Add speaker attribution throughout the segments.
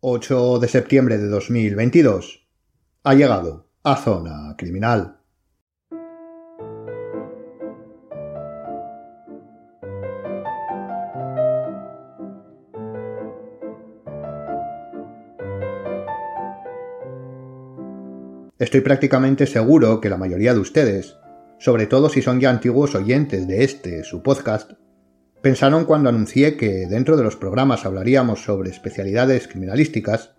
Speaker 1: 8 de septiembre de 2022. Ha llegado a Zona Criminal. Estoy prácticamente seguro que la mayoría de ustedes, sobre todo si son ya antiguos oyentes de este, su podcast, pensaron cuando anuncié que dentro de los programas hablaríamos sobre especialidades criminalísticas,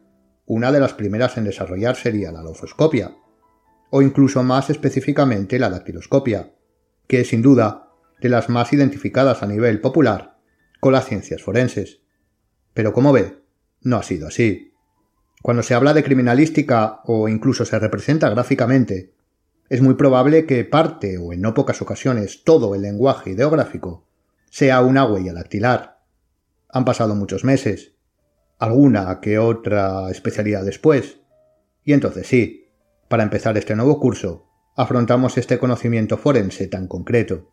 Speaker 1: una de las primeras en desarrollar sería la lofoscopia, o incluso más específicamente la dactiloscopia, que es sin duda de las más identificadas a nivel popular con las ciencias forenses. Pero como ve, no ha sido así. Cuando se habla de criminalística o incluso se representa gráficamente, es muy probable que parte o en no pocas ocasiones todo el lenguaje ideográfico sea una huella dactilar. Han pasado muchos meses, alguna que otra especialidad después, y entonces sí, para empezar este nuevo curso, afrontamos este conocimiento forense tan concreto.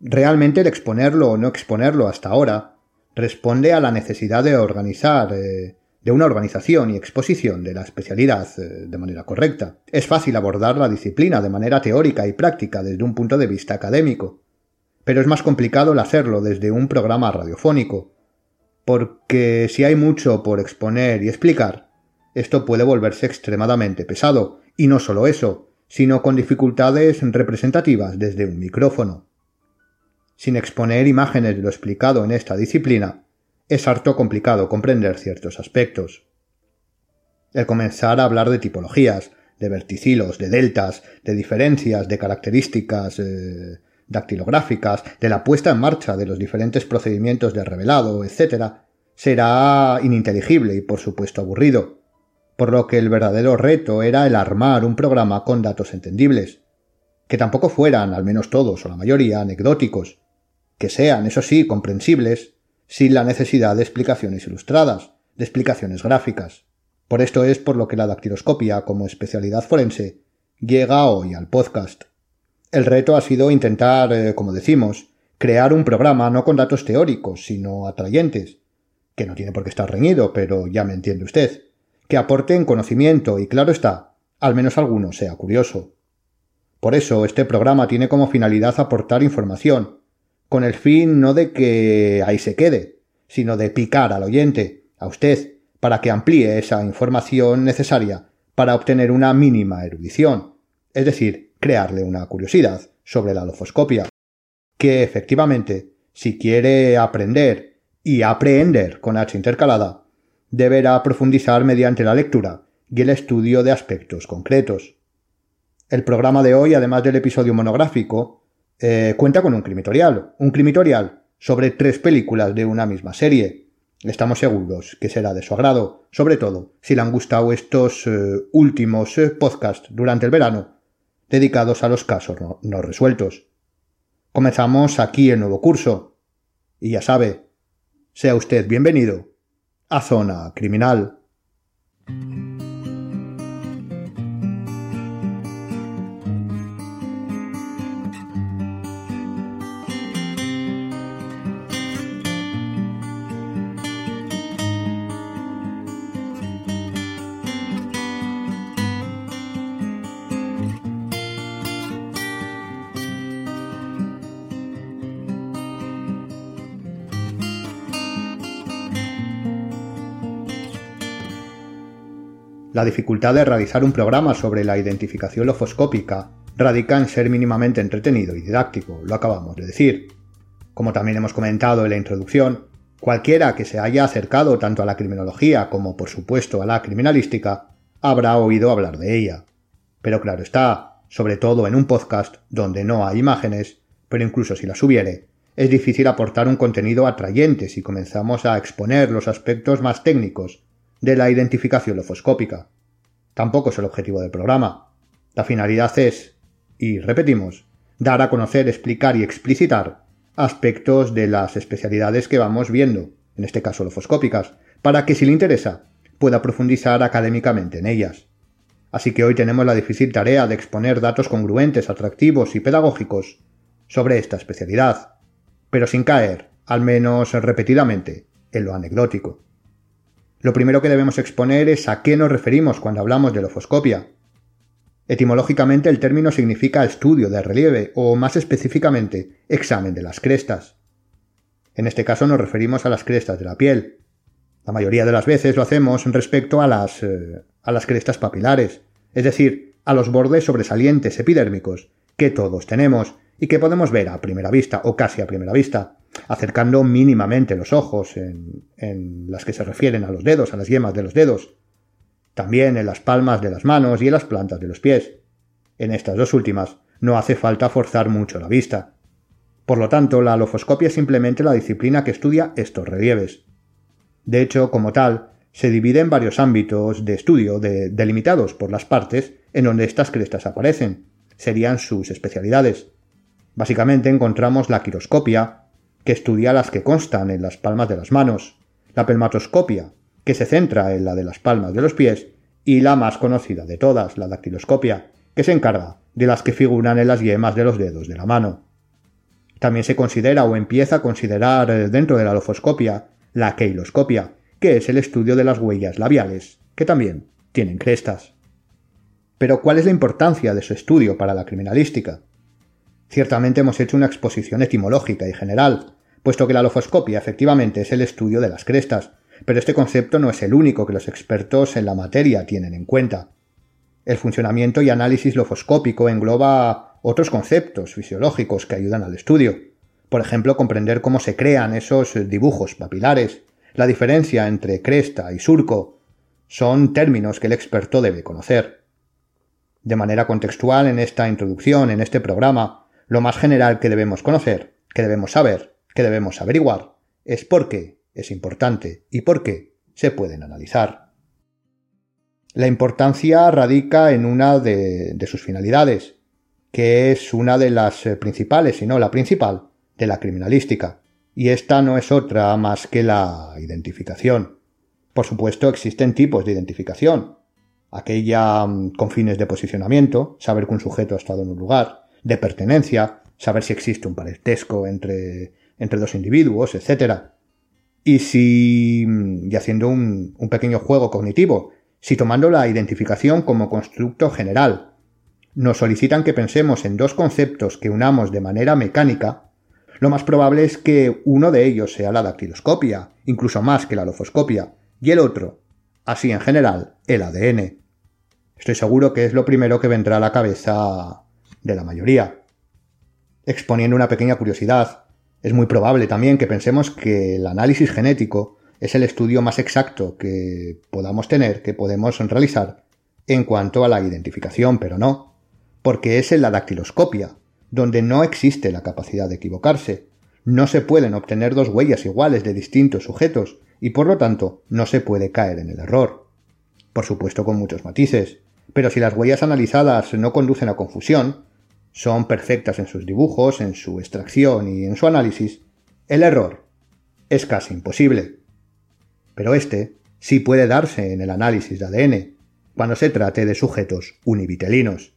Speaker 1: Realmente el exponerlo o no exponerlo hasta ahora responde a la necesidad de organizar, eh, de una organización y exposición de la especialidad eh, de manera correcta. Es fácil abordar la disciplina de manera teórica y práctica desde un punto de vista académico, pero es más complicado el hacerlo desde un programa radiofónico, porque si hay mucho por exponer y explicar, esto puede volverse extremadamente pesado, y no solo eso, sino con dificultades representativas desde un micrófono. Sin exponer imágenes de lo explicado en esta disciplina, es harto complicado comprender ciertos aspectos. El comenzar a hablar de tipologías, de verticilos, de deltas, de diferencias, de características, eh, dactilográficas, de la puesta en marcha de los diferentes procedimientos de revelado, etc., será ininteligible y por supuesto aburrido, por lo que el verdadero reto era el armar un programa con datos entendibles, que tampoco fueran, al menos todos o la mayoría, anecdóticos, que sean, eso sí, comprensibles, sin la necesidad de explicaciones ilustradas, de explicaciones gráficas. Por esto es por lo que la dactiloscopia como especialidad forense llega hoy al podcast. El reto ha sido intentar, eh, como decimos, crear un programa no con datos teóricos, sino atrayentes, que no tiene por qué estar reñido, pero ya me entiende usted, que aporten conocimiento y claro está, al menos alguno sea curioso. Por eso este programa tiene como finalidad aportar información, con el fin no de que ahí se quede, sino de picar al oyente, a usted, para que amplíe esa información necesaria para obtener una mínima erudición, es decir, crearle una curiosidad sobre la lofoscopia, que efectivamente, si quiere aprender y aprender con H intercalada, deberá profundizar mediante la lectura y el estudio de aspectos concretos. El programa de hoy, además del episodio monográfico, eh, cuenta con un crimitorial, un crimitorial sobre tres películas de una misma serie. Estamos seguros que será de su agrado, sobre todo si le han gustado estos eh, últimos eh, podcasts durante el verano dedicados a los casos no, resueltos. Comenzamos aquí el nuevo curso. Y ya sabe, sea usted bienvenido a Zona Criminal. La dificultad de realizar un programa sobre la identificación lofoscópica radica en ser mínimamente entretenido y didáctico, lo acabamos de decir. Como también hemos comentado en la introducción, cualquiera que se haya acercado tanto a la criminología como por supuesto a la criminalística habrá oído hablar de ella. Pero claro está, sobre todo en un podcast donde no hay imágenes, pero incluso si las hubiere, es difícil aportar un contenido atrayente si comenzamos a exponer los aspectos más técnicos de la identificación lofoscópica. Tampoco es el objetivo del programa. La finalidad es, y repetimos, dar a conocer, explicar y explicitar aspectos de las especialidades que vamos viendo, en este caso lofoscópicas, para que si le interesa pueda profundizar académicamente en ellas. Así que hoy tenemos la difícil tarea de exponer datos congruentes, atractivos y pedagógicos sobre esta especialidad, pero sin caer, al menos repetidamente, en lo anecdótico. Lo primero que debemos exponer es a qué nos referimos cuando hablamos de lofoscopia. Etimológicamente el término significa estudio de relieve o más específicamente examen de las crestas. En este caso nos referimos a las crestas de la piel. La mayoría de las veces lo hacemos respecto a las, eh, a las crestas papilares, es decir, a los bordes sobresalientes epidérmicos que todos tenemos y que podemos ver a primera vista o casi a primera vista, acercando mínimamente los ojos en, las que se refieren a los dedos, a las yemas de los dedos, también en las palmas de las manos y en las plantas de los pies. En estas dos últimas no hace falta forzar mucho la vista. Por lo tanto, la alofoscopia es simplemente la disciplina que estudia estos relieves. De hecho, como tal, se divide en varios ámbitos de estudio delimitados por las partes en donde estas crestas aparecen. Serían sus especialidades. Básicamente encontramos la quiroscopia, que estudia las que constan en las palmas de las manos, la pelmatoscopia, que se centra en la de las palmas de los pies, y la más conocida de todas, la dactiloscopia, que se encarga de las que figuran en las yemas de los dedos de la mano. También se considera o empieza a considerar eh, dentro de la lofoscopia la keiloscopia, que es el estudio de las huellas labiales, que también tienen crestas. Pero ¿cuál es la importancia de su estudio para la criminalística? Ciertamente hemos hecho una exposición etimológica y general, puesto que la lofoscopia efectivamente es el estudio de las crestas, pero este concepto no es el único que los expertos en la materia tienen en cuenta. El funcionamiento y análisis lofoscópico engloba otros conceptos fisiológicos que ayudan al estudio. Por ejemplo, comprender cómo se crean esos dibujos papilares, la diferencia entre cresta y surco, son términos que el experto debe conocer. De manera contextual, en esta introducción, en este programa, lo más general que debemos conocer, que debemos saber, que debemos averiguar, es por qué es importante y por qué se pueden analizar. La importancia radica en una de, sus finalidades, que es una de las eh, principales, si no la principal, de la criminalística, y esta no es otra más que la identificación. Por supuesto, existen tipos de identificación. Aquella mm, con fines de posicionamiento, saber que un sujeto ha estado en un lugar, de pertenencia, saber si existe un parentesco entre, entre dos individuos, etc. Y si, y haciendo un, un pequeño juego cognitivo, si tomando la identificación como constructo general, nos solicitan que pensemos en dos conceptos que unamos de manera mecánica, lo más probable es que uno de ellos sea la dactiloscopia, incluso más que la lofoscopia, y el otro, así en general, el ADN. Estoy seguro que es lo primero que vendrá a la cabeza de la mayoría. Exponiendo una pequeña curiosidad, es muy probable también que pensemos que el análisis genético es el estudio más exacto que podamos tener, que podemos realizar en cuanto a la identificación, pero no, porque es en la dactiloscopia, donde no existe la capacidad de equivocarse. No se pueden obtener dos huellas iguales de distintos sujetos y por lo tanto no se puede caer en el error. Por supuesto con muchos matices, pero si las huellas analizadas no conducen a confusión, son perfectas en sus dibujos, en su extracción y en su análisis, el error es casi imposible. Pero este sí puede darse en el análisis de ADN, cuando se trate de sujetos univitelinos.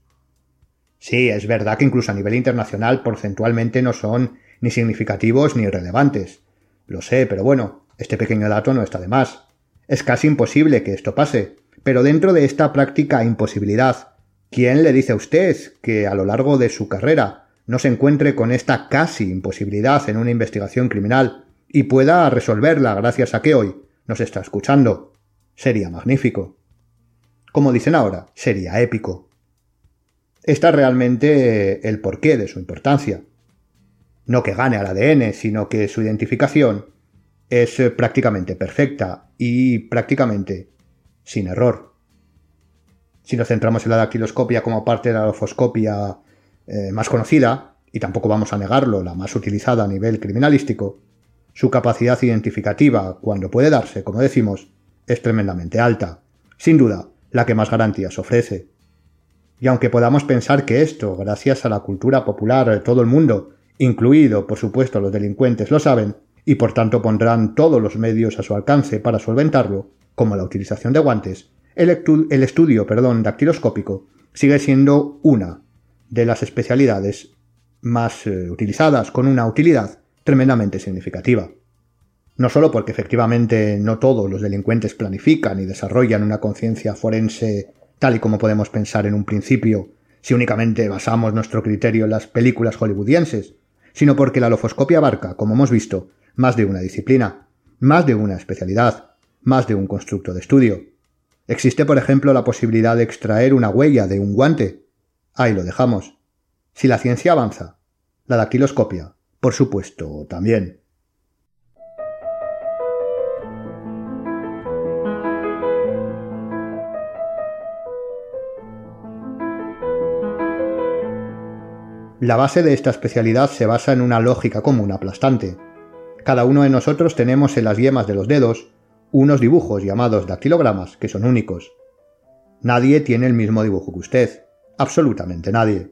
Speaker 1: Sí, es verdad que incluso a nivel internacional porcentualmente no son ni significativos ni relevantes. Lo sé, pero bueno, este pequeño dato no está de más. Es casi imposible que esto pase, pero dentro de esta práctica imposibilidad ¿Quién le dice a usted que a lo largo de su carrera no se encuentre con esta casi imposibilidad en una investigación criminal y pueda resolverla gracias a que hoy nos está escuchando? Sería magnífico. Como dicen ahora, sería épico. Está realmente el porqué de su importancia. No que gane al ADN, sino que su identificación es prácticamente perfecta y prácticamente sin error. Si nos centramos en la dactiloscopia como parte de la orfoscopia eh, más conocida, y tampoco vamos a negarlo, la más utilizada a nivel criminalístico, su capacidad identificativa, cuando puede darse, como decimos, es tremendamente alta. Sin duda, la que más garantías ofrece. Y aunque podamos pensar que esto, gracias a la cultura popular de todo el mundo, incluido, por supuesto, los delincuentes, lo saben, y por tanto pondrán todos los medios a su alcance para solventarlo, como la utilización de guantes, el, estudio dactiloscópico sigue siendo una de las especialidades más eh, utilizadas con una utilidad tremendamente significativa. No solo porque efectivamente no todos los delincuentes planifican y desarrollan una conciencia forense tal y como podemos pensar en un principio, si únicamente basamos nuestro criterio en las películas hollywoodienses, sino porque la lofoscopia abarca, como hemos visto, más de una disciplina, más de una especialidad, más de un constructo de estudio. Existe, por ejemplo, la posibilidad de extraer una huella de un guante. Ahí lo dejamos. Si la ciencia avanza, la dactiloscopia, por supuesto, también. La base de esta especialidad se basa en una lógica común aplastante. Cada uno de nosotros tenemos en las yemas de los dedos unos dibujos llamados dactilogramas que son únicos. Nadie tiene el mismo dibujo que usted, absolutamente nadie.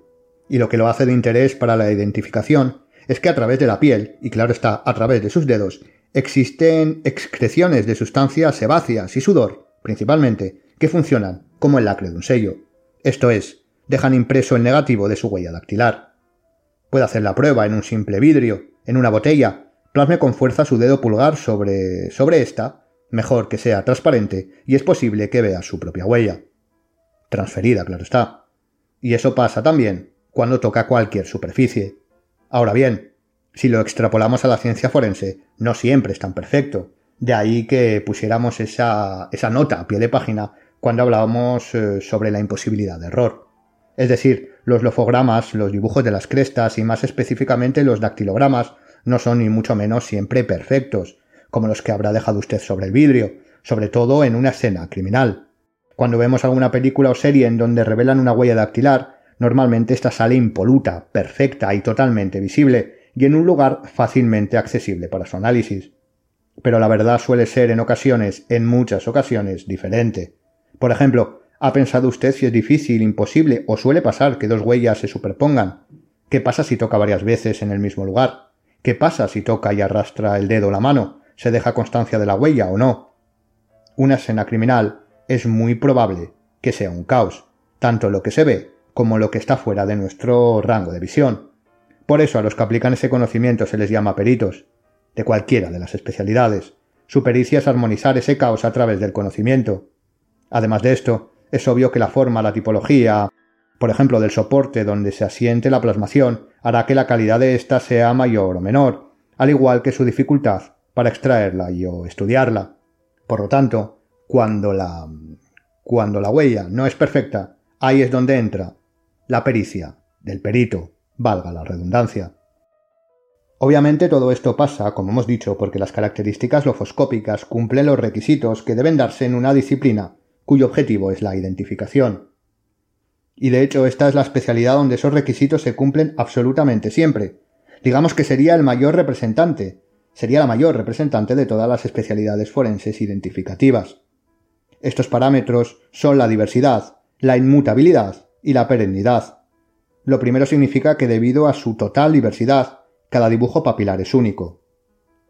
Speaker 1: Y lo que lo hace de interés para la identificación es que a través de la piel, y claro está, a través de sus dedos, existen excreciones de sustancias sebáceas y sudor, principalmente, que funcionan como el lacre de un sello. Esto es, dejan impreso el negativo de su huella dactilar. Puede hacer la prueba en un simple vidrio, en una botella, plasme con fuerza su dedo pulgar sobre, sobre esta, mejor que sea transparente, y es posible que vea su propia huella. Transferida, claro está. Y eso pasa también cuando toca cualquier superficie. Ahora bien, si lo extrapolamos a la ciencia forense, no siempre es tan perfecto. De ahí que pusiéramos esa, esa nota a pie de página cuando hablábamos eh, sobre la imposibilidad de error. Es decir, los lofogramas, los dibujos de las crestas y más específicamente los dactilogramas no son ni mucho menos siempre perfectos, como los que habrá dejado usted sobre el vidrio, sobre todo en una escena criminal. Cuando vemos alguna película o serie en donde revelan una huella dactilar, normalmente esta sale impoluta, perfecta y totalmente visible, y en un lugar fácilmente accesible para su análisis. Pero la verdad suele ser en ocasiones, en muchas ocasiones, diferente. Por ejemplo, ¿Ha pensado usted si es difícil, imposible o suele pasar que dos huellas se superpongan? ¿Qué pasa si toca varias veces en el mismo lugar? ¿Qué pasa si toca y arrastra el dedo o la mano? ¿Se deja constancia de la huella o no? Una escena criminal es muy probable que sea un caos, tanto lo que se ve como lo que está fuera de nuestro rango de visión. Por eso a los que aplican ese conocimiento se les llama peritos, de cualquiera de las especialidades. Su pericia es armonizar ese caos a través del conocimiento. Además de esto, es obvio que la forma, la tipología, por ejemplo, del soporte donde se asiente la plasmación, hará que la calidad de ésta sea mayor o menor, al igual que su dificultad para extraerla y o estudiarla. Por lo tanto, cuando la cuando la huella no es perfecta, ahí es donde entra la pericia del perito, valga la redundancia. Obviamente todo esto pasa, como hemos dicho, porque las características lofoscópicas cumplen los requisitos que deben darse en una disciplina cuyo objetivo es la identificación. Y de hecho esta es la especialidad donde esos requisitos se cumplen absolutamente siempre. Digamos que sería el mayor representante, sería la mayor representante de todas las especialidades forenses identificativas. Estos parámetros son la diversidad, la inmutabilidad y la perennidad. Lo primero significa que debido a su total diversidad, cada dibujo papilar es único.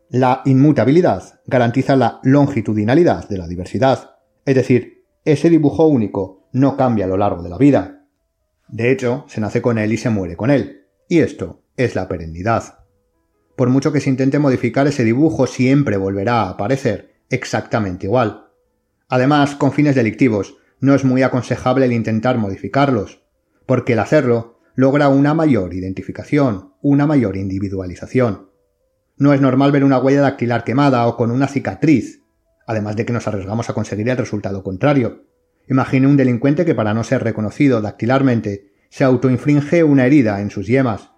Speaker 1: La inmutabilidad garantiza la longitudinalidad de la diversidad, es decir, ese dibujo único no cambia a lo largo de la vida. De hecho, se nace con él y se muere con él. Y esto es la perennidad. Por mucho que se intente modificar ese dibujo, siempre volverá a aparecer exactamente igual. Además, con fines delictivos, no es muy aconsejable el intentar modificarlos, porque el hacerlo logra una mayor identificación, una mayor individualización. No es normal ver una huella dactilar quemada o con una cicatriz además de que nos arriesgamos a conseguir el resultado contrario. Imagine un delincuente que para no ser reconocido dactilarmente se autoinfringe una herida en sus yemas,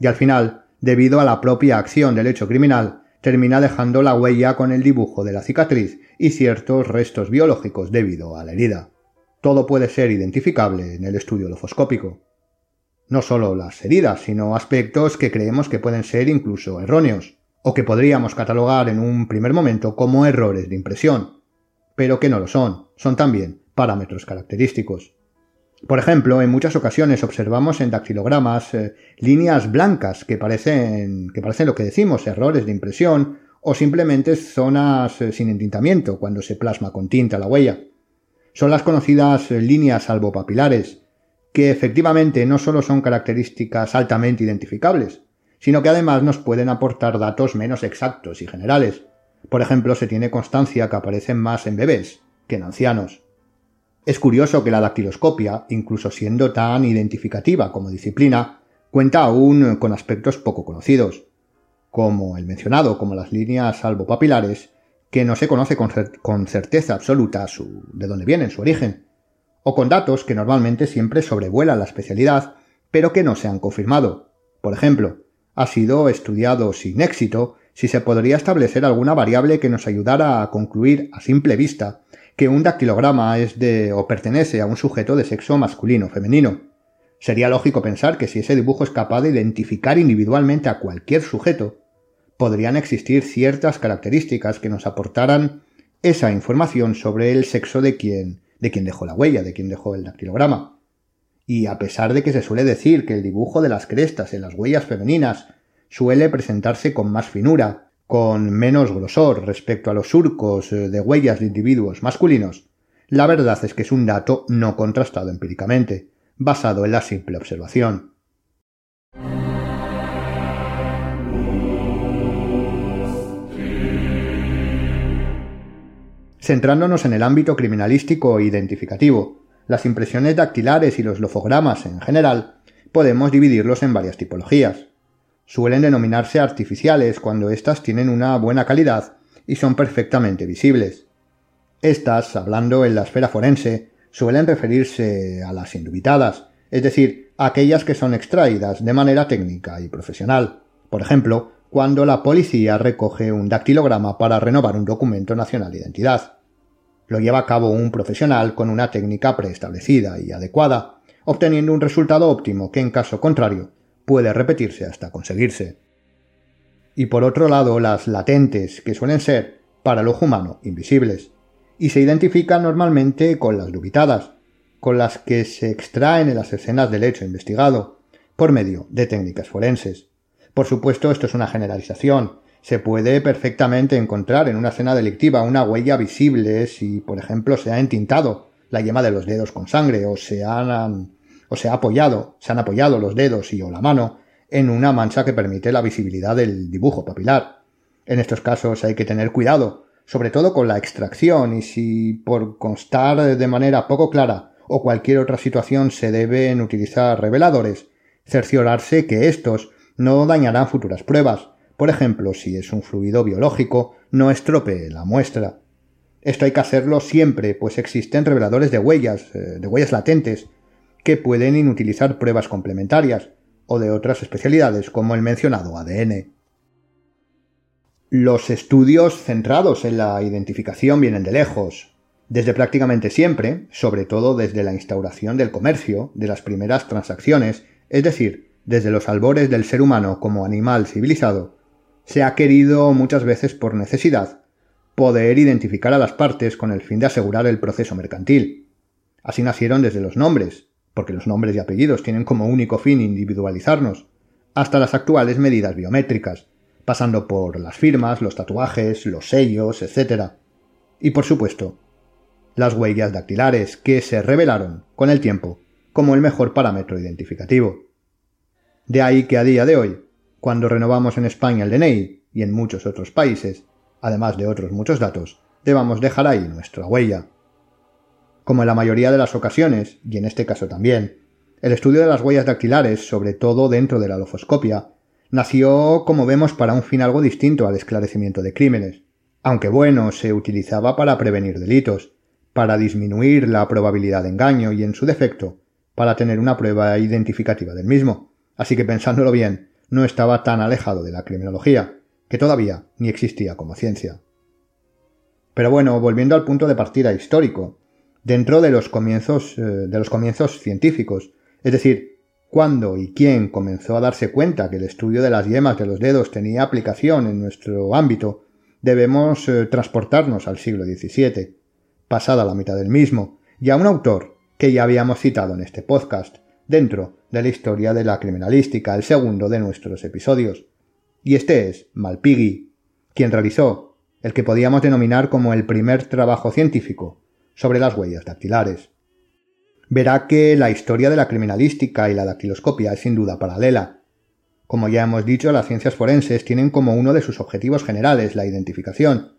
Speaker 1: y al final, debido a la propia acción del hecho criminal, termina dejando la huella con el dibujo de la cicatriz y ciertos restos biológicos debido a la herida. Todo puede ser identificable en el estudio lofoscópico. No solo las heridas, sino aspectos que creemos que pueden ser incluso erróneos o que podríamos catalogar en un primer momento como errores de impresión, pero que no lo son, son también parámetros característicos. Por ejemplo, en muchas ocasiones observamos en dactilogramas eh, líneas blancas que parecen, que parecen lo que decimos, errores de impresión, o simplemente zonas eh, sin entintamiento cuando se plasma con tinta la huella. Son las conocidas eh, líneas albopapilares, que efectivamente no solo son características altamente identificables, sino que además nos pueden aportar datos menos exactos y generales, Por ejemplo, se tiene constancia que aparecen más en bebés que en ancianos. Es curioso que la dactiloscopia, incluso siendo tan identificativa como disciplina, cuenta aún con aspectos poco conocidos, como el mencionado, como las líneas albopapilares, que no se conoce con, certeza absoluta su, de dónde vienen, su origen, o con datos que normalmente siempre sobrevuelan la especialidad, pero que no se han confirmado. Por ejemplo, ha sido estudiado sin éxito si se podría establecer alguna variable que nos ayudara a concluir a simple vista que un dactilograma es de o pertenece a un sujeto de sexo masculino o femenino. Sería lógico pensar que si ese dibujo es capaz de identificar individualmente a cualquier sujeto, podrían existir ciertas características que nos aportaran esa información sobre el sexo de quien, de quien dejó la huella, de quien dejó el dactilograma. Y a pesar de que se suele decir que el dibujo de las crestas en las huellas femeninas suele presentarse con más finura, con menos grosor respecto a los surcos eh, de huellas de individuos masculinos, la verdad es que es un dato no contrastado empíricamente, basado en la simple observación. Centrándonos en el ámbito criminalístico e identificativo, las impresiones dactilares y los lofogramas en general podemos dividirlos en varias tipologías suelen denominarse artificiales cuando éstas tienen una buena calidad y son perfectamente visibles. Estas, hablando en la esfera forense, suelen referirse a las indubitadas, es decir, aquellas que son extraídas de manera técnica y profesional. Por ejemplo, cuando la policía recoge un dactilograma para renovar un documento nacional de identidad. Lo lleva a cabo un profesional con una técnica preestablecida y adecuada, obteniendo un resultado óptimo que en caso contrario puede repetirse hasta conseguirse. Y por otro lado, las latentes, que suelen ser, para el ojo humano, invisibles, y se identifican normalmente con las dubitadas, con las que se extraen en las escenas del hecho investigado, por medio de técnicas forenses. Por supuesto, esto es una generalización. Se puede perfectamente encontrar en una escena delictiva una huella visible si, por ejemplo, se ha entintado la yema de los dedos con sangre o se han o se ha apoyado, se han apoyado los dedos y o la mano en una mancha que permite la visibilidad del dibujo papilar. En estos casos hay que tener cuidado, sobre todo con la extracción y si por constar de manera poco clara o cualquier otra situación se deben utilizar reveladores, cerciorarse que estos no dañarán futuras pruebas, por ejemplo, si es un fluido biológico, no estropee la muestra. Esto hay que hacerlo siempre, pues existen reveladores de huellas, eh, de huellas latentes, pueden inutilizar pruebas complementarias o de otras especialidades como el mencionado ADN. Los estudios centrados en la identificación vienen de lejos, desde prácticamente siempre, sobre todo desde la instauración del comercio, de las primeras transacciones, es decir, desde los albores del ser humano como animal civilizado, se ha querido muchas veces por necesidad poder identificar a las partes con el fin de asegurar el proceso mercantil. Así nacieron desde los nombres, porque los nombres y apellidos tienen como único fin individualizarnos, hasta las actuales medidas biométricas, pasando por las firmas, los tatuajes, los sellos, etc. Y por supuesto, las huellas dactilares, que se revelaron, con el tiempo, como el mejor parámetro identificativo. De ahí que a día de hoy, cuando renovamos en España el DNI y en muchos otros países, además de otros muchos datos, debamos dejar ahí nuestra huella. Como en la mayoría de las ocasiones, y en este caso también, el estudio de las huellas dactilares, sobre todo dentro de la lofoscopia, nació, como vemos, para un fin algo distinto al esclarecimiento de crímenes. Aunque bueno, se utilizaba para prevenir delitos, para disminuir la probabilidad de engaño y, en su defecto, para tener una prueba identificativa del mismo. Así que pensándolo bien, no estaba tan alejado de la criminología, que todavía ni existía como ciencia. Pero bueno, volviendo al punto de partida histórico, dentro de los comienzos, eh, de los comienzos científicos. Es decir, cuándo y quién comenzó a darse cuenta que el estudio de las yemas de los dedos tenía aplicación en nuestro ámbito, debemos eh, transportarnos al siglo XVII, pasada la mitad del mismo, y a un autor que ya habíamos citado en este podcast, dentro de la historia de la criminalística, el segundo de nuestros episodios. Y este es Malpighi, quien realizó el que podíamos denominar como el primer trabajo científico sobre las huellas dactilares. Verá que la historia de la criminalística y la dactiloscopia es sin duda paralela. Como ya hemos dicho, las ciencias forenses tienen como uno de sus objetivos generales la identificación,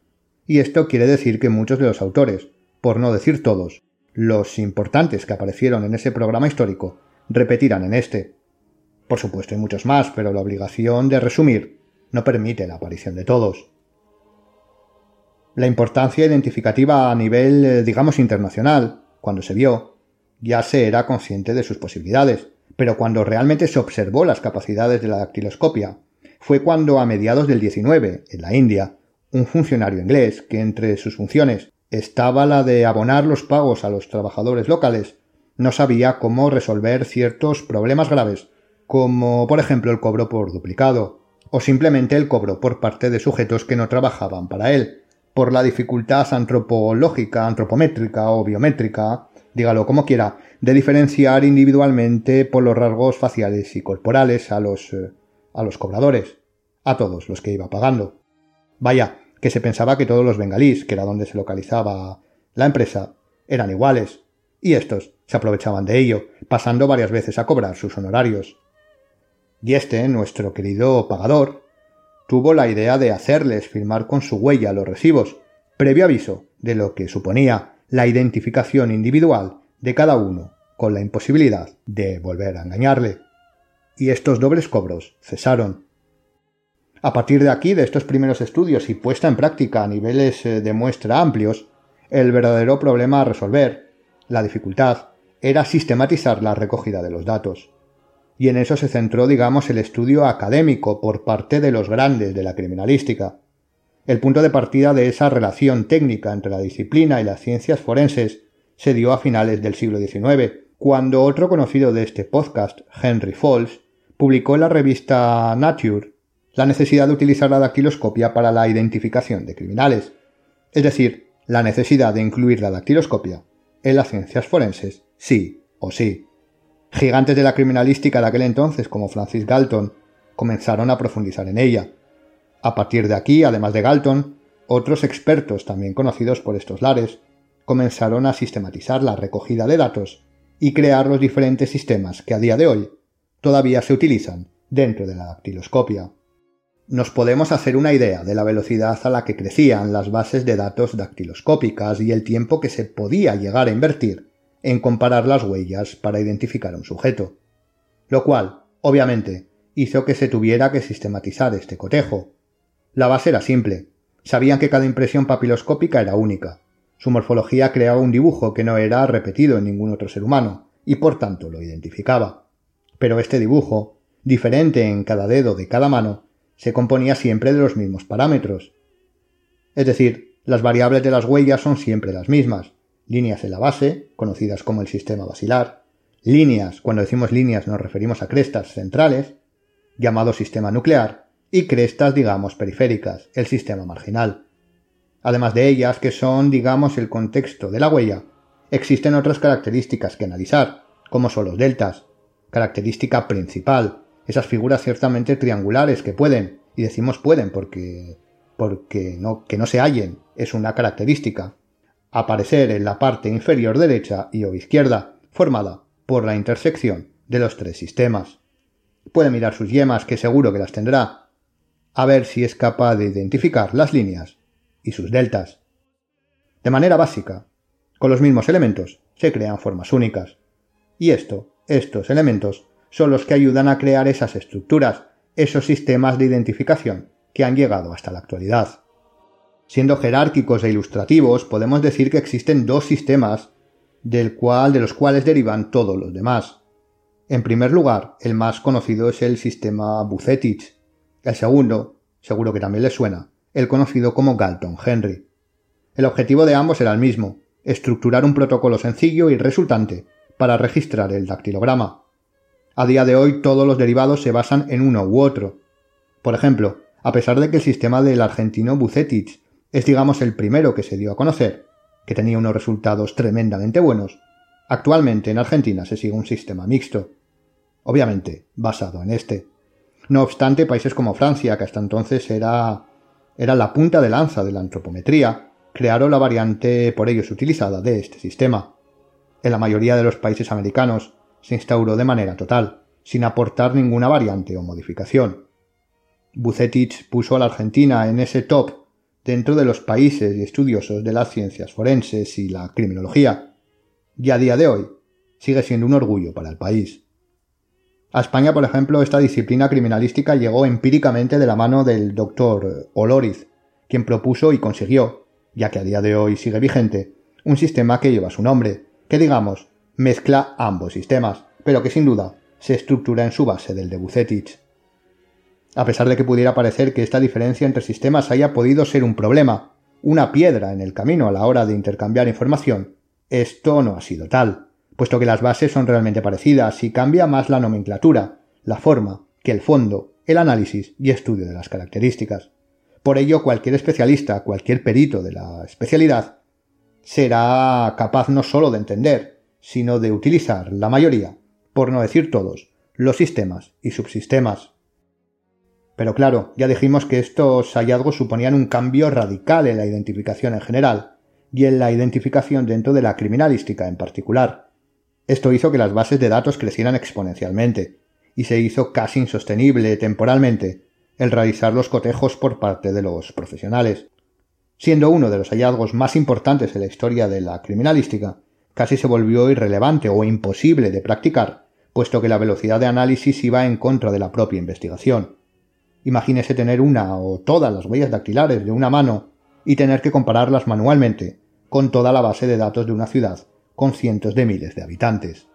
Speaker 1: y esto quiere decir que muchos de los autores, por no decir todos, los importantes que aparecieron en ese programa histórico, repetirán en este. Por supuesto hay muchos más, pero la obligación de resumir no permite la aparición de todos. La importancia identificativa a nivel, eh, digamos, internacional, cuando se vio, ya se era consciente de sus posibilidades, pero cuando realmente se observó las capacidades de la dactiloscopia, fue cuando a mediados del 19, en la India, un funcionario inglés, que entre sus funciones estaba la de abonar los pagos a los trabajadores locales, no sabía cómo resolver ciertos problemas graves, como por ejemplo el cobro por duplicado, o simplemente el cobro por parte de sujetos que no trabajaban para él, por la dificultad antropológica, antropométrica o biométrica, dígalo como quiera, de diferenciar individualmente por los rasgos faciales y corporales a los, eh, a los cobradores, a todos los que iba pagando. Vaya, que se pensaba que todos los bengalíes, que era donde se localizaba la empresa, eran iguales, y estos se aprovechaban de ello, pasando varias veces a cobrar sus honorarios. Y este, nuestro querido pagador, tuvo la idea de hacerles firmar con su huella los recibos, previo aviso de lo que suponía la identificación individual de cada uno, con la imposibilidad de volver a engañarle. Y estos dobles cobros cesaron. A partir de aquí, de estos primeros estudios y puesta en práctica a niveles eh, de muestra amplios, el verdadero problema a resolver, la dificultad, era sistematizar la recogida de los datos y en eso se centró, digamos, el estudio académico por parte de los grandes de la criminalística. El punto de partida de esa relación técnica entre la disciplina y las ciencias forenses se dio a finales del siglo XIX, cuando otro conocido de este podcast, Henry Falls, publicó en la revista Nature la necesidad de utilizar la dactiloscopia para la identificación de criminales, es decir, la necesidad de incluir la dactiloscopia en las ciencias forenses, sí o sí. Gigantes de la criminalística de aquel entonces, como Francis Galton, comenzaron a profundizar en ella. A partir de aquí, además de Galton, otros expertos también conocidos por estos lares comenzaron a sistematizar la recogida de datos y crear los diferentes sistemas que a día de hoy todavía se utilizan dentro de la dactiloscopia. Nos podemos hacer una idea de la velocidad a la que crecían las bases de datos dactiloscópicas y el tiempo que se podía llegar a invertir en comparar las huellas para identificar a un sujeto, lo cual, obviamente, hizo que se tuviera que sistematizar este cotejo. La base era simple. Sabían que cada impresión papiloscópica era única. Su morfología creaba un dibujo que no era repetido en ningún otro ser humano, y por tanto lo identificaba. Pero este dibujo, diferente en cada dedo de cada mano, se componía siempre de los mismos parámetros. Es decir, las variables de las huellas son siempre las mismas, líneas en la base, conocidas como el sistema basilar, líneas, cuando decimos líneas nos referimos a crestas centrales, llamado sistema nuclear, y crestas, digamos, periféricas, el sistema marginal. Además de ellas, que son, digamos, el contexto de la huella, existen otras características que analizar, como son los deltas, característica principal, esas figuras ciertamente triangulares que pueden, y decimos pueden porque porque no que no se hallen, es una característica, aparecer en la parte inferior derecha y o izquierda, formada por la intersección de los tres sistemas. Puede mirar sus yemas, que seguro que las tendrá, a ver si es capaz de identificar las líneas y sus deltas. De manera básica, con los mismos elementos se crean formas únicas. Y esto, estos elementos, son los que ayudan a crear esas estructuras, esos sistemas de identificación que han llegado hasta la actualidad. Siendo jerárquicos e ilustrativos, podemos decir que existen dos sistemas del cual, de los cuales derivan todos los demás. En primer lugar, el más conocido es el sistema Bucetich. El segundo, seguro que también le suena, el conocido como Galton-Henry. El objetivo de ambos era el mismo, estructurar un protocolo sencillo y resultante para registrar el dactilograma. A día de hoy todos los derivados se basan en uno u otro. Por ejemplo, a pesar de que el sistema del argentino Bucetich es digamos el primero que se dio a conocer, que tenía unos resultados tremendamente buenos. Actualmente en Argentina se sigue un sistema mixto, obviamente basado en este. No obstante, países como Francia, que hasta entonces era, era la punta de lanza de la antropometría, crearon la variante por ellos utilizada de este sistema. En la mayoría de los países americanos se instauró de manera total, sin aportar ninguna variante o modificación. Bucetich puso a la Argentina en ese top dentro de los países y estudiosos de las ciencias forenses y la criminología, y a día de hoy sigue siendo un orgullo para el país. A España, por ejemplo, esta disciplina criminalística llegó empíricamente de la mano del doctor Oloriz, quien propuso y consiguió, ya que a día de hoy sigue vigente, un sistema que lleva su nombre, que digamos, mezcla ambos sistemas, pero que sin duda se estructura en su base del de Bucetich. A pesar de que pudiera parecer que esta diferencia entre sistemas haya podido ser un problema, una piedra en el camino a la hora de intercambiar información, esto no ha sido tal puesto que las bases son realmente parecidas y cambia más la nomenclatura, la forma, que el fondo, el análisis y estudio de las características. Por ello, cualquier especialista, cualquier perito de la especialidad, será capaz no sólo de entender, sino de utilizar la mayoría, por no decir todos, los sistemas y subsistemas. Pero claro, ya dijimos que estos hallazgos suponían un cambio radical en la identificación en general, y en la identificación dentro de la criminalística en particular. Esto hizo que las bases de datos crecieran exponencialmente, y se hizo casi insostenible temporalmente el realizar los cotejos por parte de los profesionales. Siendo uno de los hallazgos más importantes en la historia de la criminalística, casi se volvió irrelevante o imposible de practicar, puesto que la velocidad de análisis iba en contra de la propia investigación. Imagínese tener una o todas las huellas dactilares de una mano y tener que compararlas manualmente con toda la base de datos de una ciudad con cientos de miles de habitantes.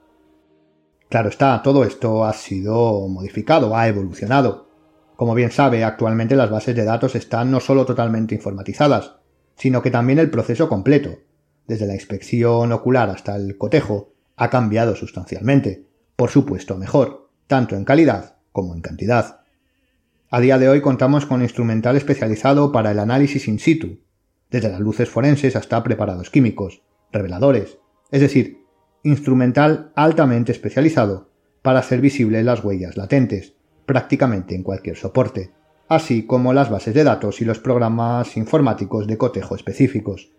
Speaker 1: Claro está, todo esto ha sido modificado, ha evolucionado. Como bien sabe, actualmente las bases de datos están no solo totalmente informatizadas, sino que también el proceso completo, desde la inspección ocular hasta el cotejo, ha cambiado sustancialmente, por supuesto mejor, tanto en calidad como en cantidad. A día de hoy contamos con instrumental especializado para el análisis in situ, desde las luces forenses hasta preparados químicos, reveladores, es decir, instrumental altamente especializado para hacer visibles las huellas latentes, prácticamente en cualquier soporte, así como las bases de datos y los programas informáticos de cotejo específicos.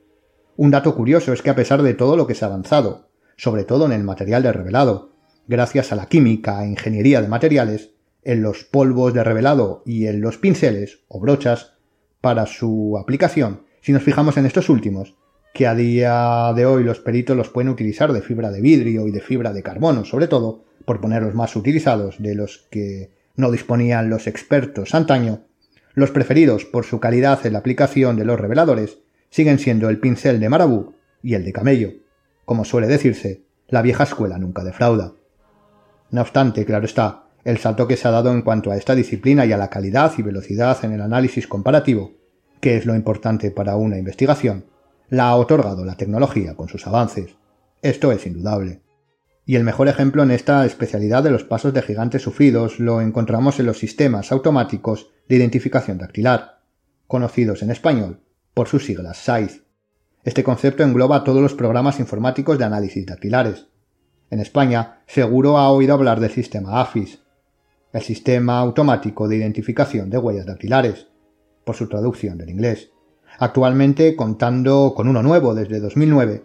Speaker 1: Un dato curioso es que a pesar de todo lo que se ha avanzado, sobre todo en el material de revelado, gracias a la química e ingeniería de materiales, en los polvos de revelado y en los pinceles o brochas para su aplicación, si nos fijamos en estos últimos, que a día de hoy los peritos los pueden utilizar de fibra de vidrio y de fibra de carbono, sobre todo, por poner los más utilizados de los que no disponían los expertos antaño, los preferidos por su calidad en la aplicación de los reveladores siguen siendo el pincel de marabú y el de camello. Como suele decirse, la vieja escuela nunca defrauda. No obstante, claro está, el salto que se ha dado en cuanto a esta disciplina y a la calidad y velocidad en el análisis comparativo, que es lo importante para una investigación, la ha otorgado la tecnología con sus avances. Esto es indudable. Y el mejor ejemplo en esta especialidad de los pasos de gigantes sufridos lo encontramos en los sistemas automáticos de identificación dactilar, conocidos en español por sus siglas SAID. Este concepto engloba todos los programas informáticos de análisis dactilares. En España, seguro ha oído hablar del sistema AFIS, el Sistema Automático de Identificación de Huellas Dactilares, por su traducción del inglés actualmente contando con uno nuevo desde 2009,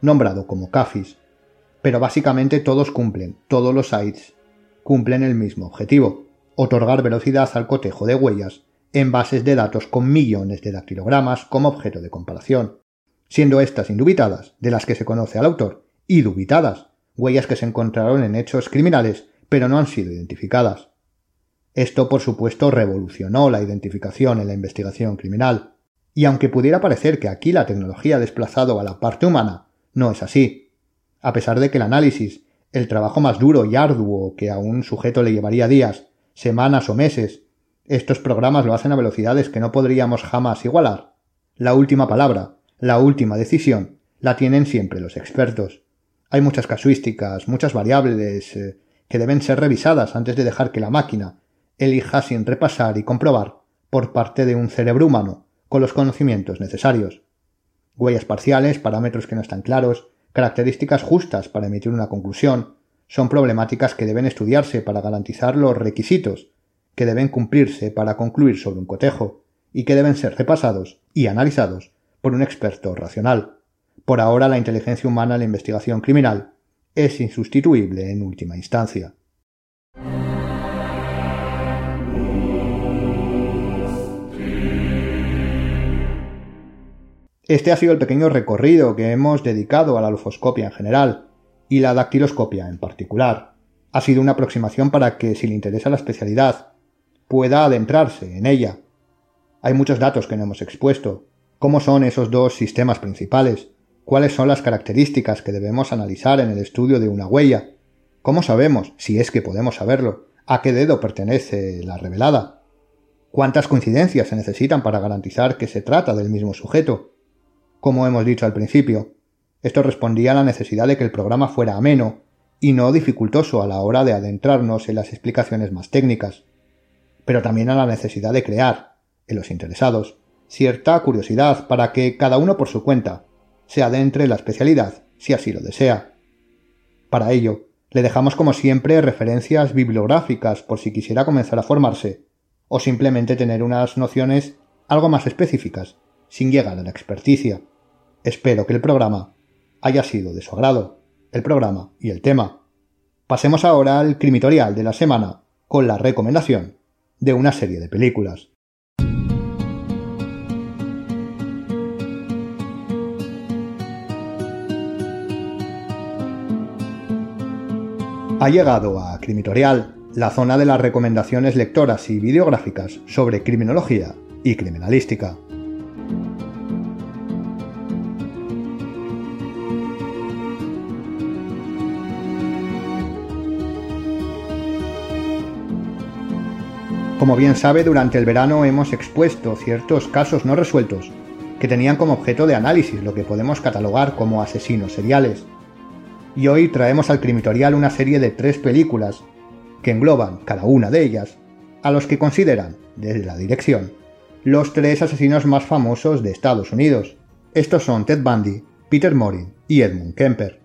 Speaker 1: nombrado como CAFIS. Pero básicamente todos cumplen, todos los sites cumplen el mismo objetivo, otorgar velocidad al cotejo de huellas en bases de datos con millones de dactilogramas como objeto de comparación, siendo estas indubitadas, de las que se conoce al autor, y dubitadas, huellas que se encontraron en hechos criminales pero no han sido identificadas. Esto, por supuesto, revolucionó la identificación en la investigación criminal, y aunque pudiera parecer que aquí la tecnología ha desplazado a la parte humana, no es así. A pesar de que el análisis, el trabajo más duro y arduo que a un sujeto le llevaría días, semanas o meses, estos programas lo hacen a velocidades que no podríamos jamás igualar. La última palabra, la última decisión, la tienen siempre los expertos. Hay muchas casuísticas, muchas variables eh, que deben ser revisadas antes de dejar que la máquina elija sin repasar y comprobar por parte de un cerebro humano con los conocimientos necesarios. Huellas parciales, parámetros que no están claros, características justas para emitir una conclusión, son problemáticas que deben estudiarse para garantizar los requisitos que deben cumplirse para concluir sobre un cotejo y que deben ser repasados y analizados por un experto racional. Por ahora la inteligencia humana en la investigación criminal es insustituible en última instancia. Este ha sido el pequeño recorrido que hemos dedicado a la lufoscopia en general y la dactiloscopia en particular. Ha sido una aproximación para que, si le interesa la especialidad, pueda adentrarse en ella. Hay muchos datos que no hemos expuesto. ¿Cómo son esos dos sistemas principales? ¿Cuáles son las características que debemos analizar en el estudio de una huella? ¿Cómo sabemos, si es que podemos saberlo, a qué dedo pertenece la revelada? ¿Cuántas coincidencias se necesitan para garantizar que se trata del mismo sujeto? Como hemos dicho al principio. Esto respondía a la necesidad de que el programa fuera ameno y no dificultoso a la hora de adentrarnos en las explicaciones más técnicas, pero también a la necesidad de crear, en los interesados, cierta curiosidad para que cada uno por su cuenta se adentre en la especialidad, si así lo desea. Para ello, le dejamos como siempre referencias bibliográficas por si quisiera comenzar a formarse, o simplemente tener unas nociones algo más específicas, sin llegar a la experticia. Espero que el programa haya sido de su agrado, el programa y el tema. Pasemos ahora al crimitorial de la semana con la recomendación de una serie de películas. Ha llegado a Crimitorial, la zona de las recomendaciones lectoras y videográficas sobre criminología y criminalística. Como bien sabe, durante el verano hemos expuesto ciertos casos no resueltos que tenían como objeto de análisis lo que podemos catalogar como asesinos seriales. Y hoy traemos al crimitorial una serie de tres películas que engloban, cada una de ellas, a los que consideran, desde la dirección, los tres asesinos más famosos de Estados Unidos. Estos son Ted Bundy, Peter Morin y Edmund Kemper.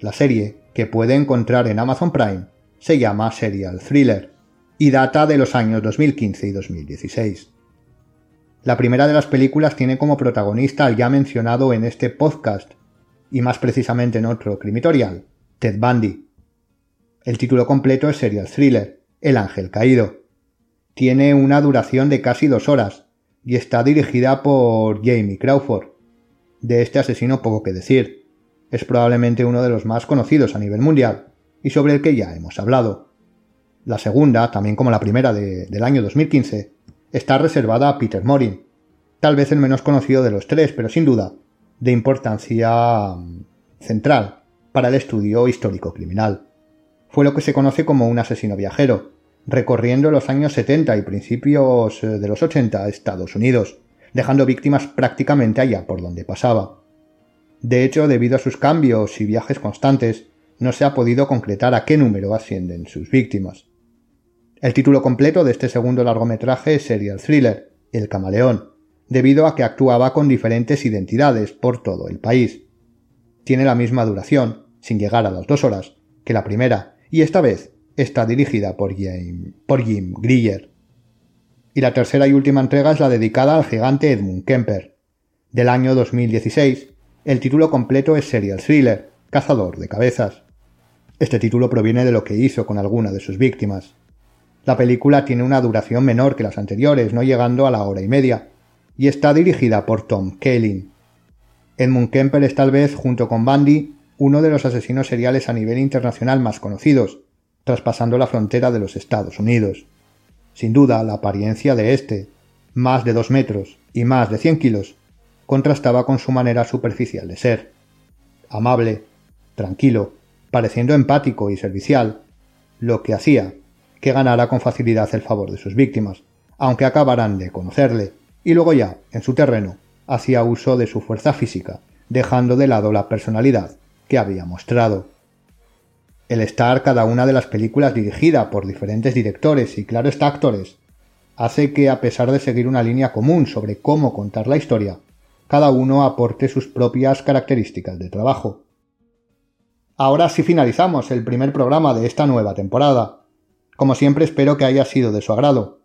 Speaker 1: La serie, que puede encontrar en Amazon Prime, se llama Serial Thriller y data de los años 2015 y 2016. La primera de las películas tiene como protagonista al ya mencionado en este podcast, y más precisamente en otro crimitorial, Ted Bundy. El título completo es Serial Thriller, El Ángel Caído. Tiene una duración de casi dos horas, y está dirigida por Jamie Crawford. De este asesino poco que decir. Es probablemente uno de los más conocidos a nivel mundial, y sobre el que ya hemos hablado. La segunda, también como la primera del año 2015, está reservada a Peter Morin, tal vez el menos conocido de los tres, pero sin duda de importancia mm, central para el estudio histórico criminal. Fue lo que se conoce como un asesino viajero, recorriendo los años 70 y principios eh, de los 80 a Estados Unidos, dejando víctimas prácticamente allá por donde pasaba. De hecho, debido a sus cambios y viajes constantes, no se ha podido concretar a qué número ascienden sus víctimas. El título completo de este segundo largometraje es Serial Thriller, El Camaleón, debido a que actuaba con diferentes identidades por todo el país. Tiene la misma duración, sin llegar a las dos horas, que la primera, y esta vez está dirigida por Jim, por Jim Griller. Y la tercera y última entrega es la dedicada al gigante Edmund Kemper. Del año 2016, el título completo es Serial Thriller, Cazador de Cabezas. Este título proviene de lo que hizo con alguna de sus víctimas. La película tiene una duración menor que las anteriores, no llegando a la hora y media, y está dirigida por Tom Kaelin. Edmund Kemper es tal vez, junto con Bundy, uno de los asesinos seriales a nivel internacional más conocidos, traspasando la frontera de los Estados Unidos. Sin duda, la apariencia de este, más de dos metros y más de cien kilos, contrastaba con su manera superficial de ser. Amable, tranquilo, pareciendo empático y servicial, lo que hacía que ganara con facilidad el favor de sus víctimas, aunque acabaran de conocerle, y luego ya, en su terreno, hacía uso de su fuerza física, dejando de lado la personalidad que había mostrado. El estar cada una de las películas dirigida por diferentes directores y claro está actores, hace que a pesar de seguir una línea común sobre cómo contar la historia, cada uno aporte sus propias características de trabajo. Ahora sí finalizamos el primer programa de esta nueva temporada, como siempre espero que haya sido de su agrado.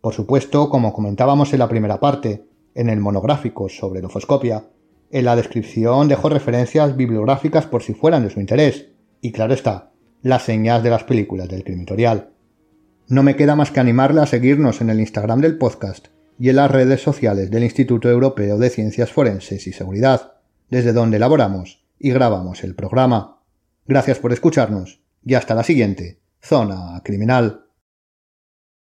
Speaker 1: Por supuesto, como comentábamos en la primera parte, en el monográfico sobre lofoscopia, en la descripción dejo referencias bibliográficas por si fueran de su interés, y claro está, las señas de las películas del crimitorial. No me queda más que animarle a seguirnos en el Instagram del podcast y en las redes sociales del Instituto Europeo de Ciencias Forenses y Seguridad, desde donde elaboramos y grabamos el programa. Gracias por escucharnos y hasta la siguiente, Zona Criminal.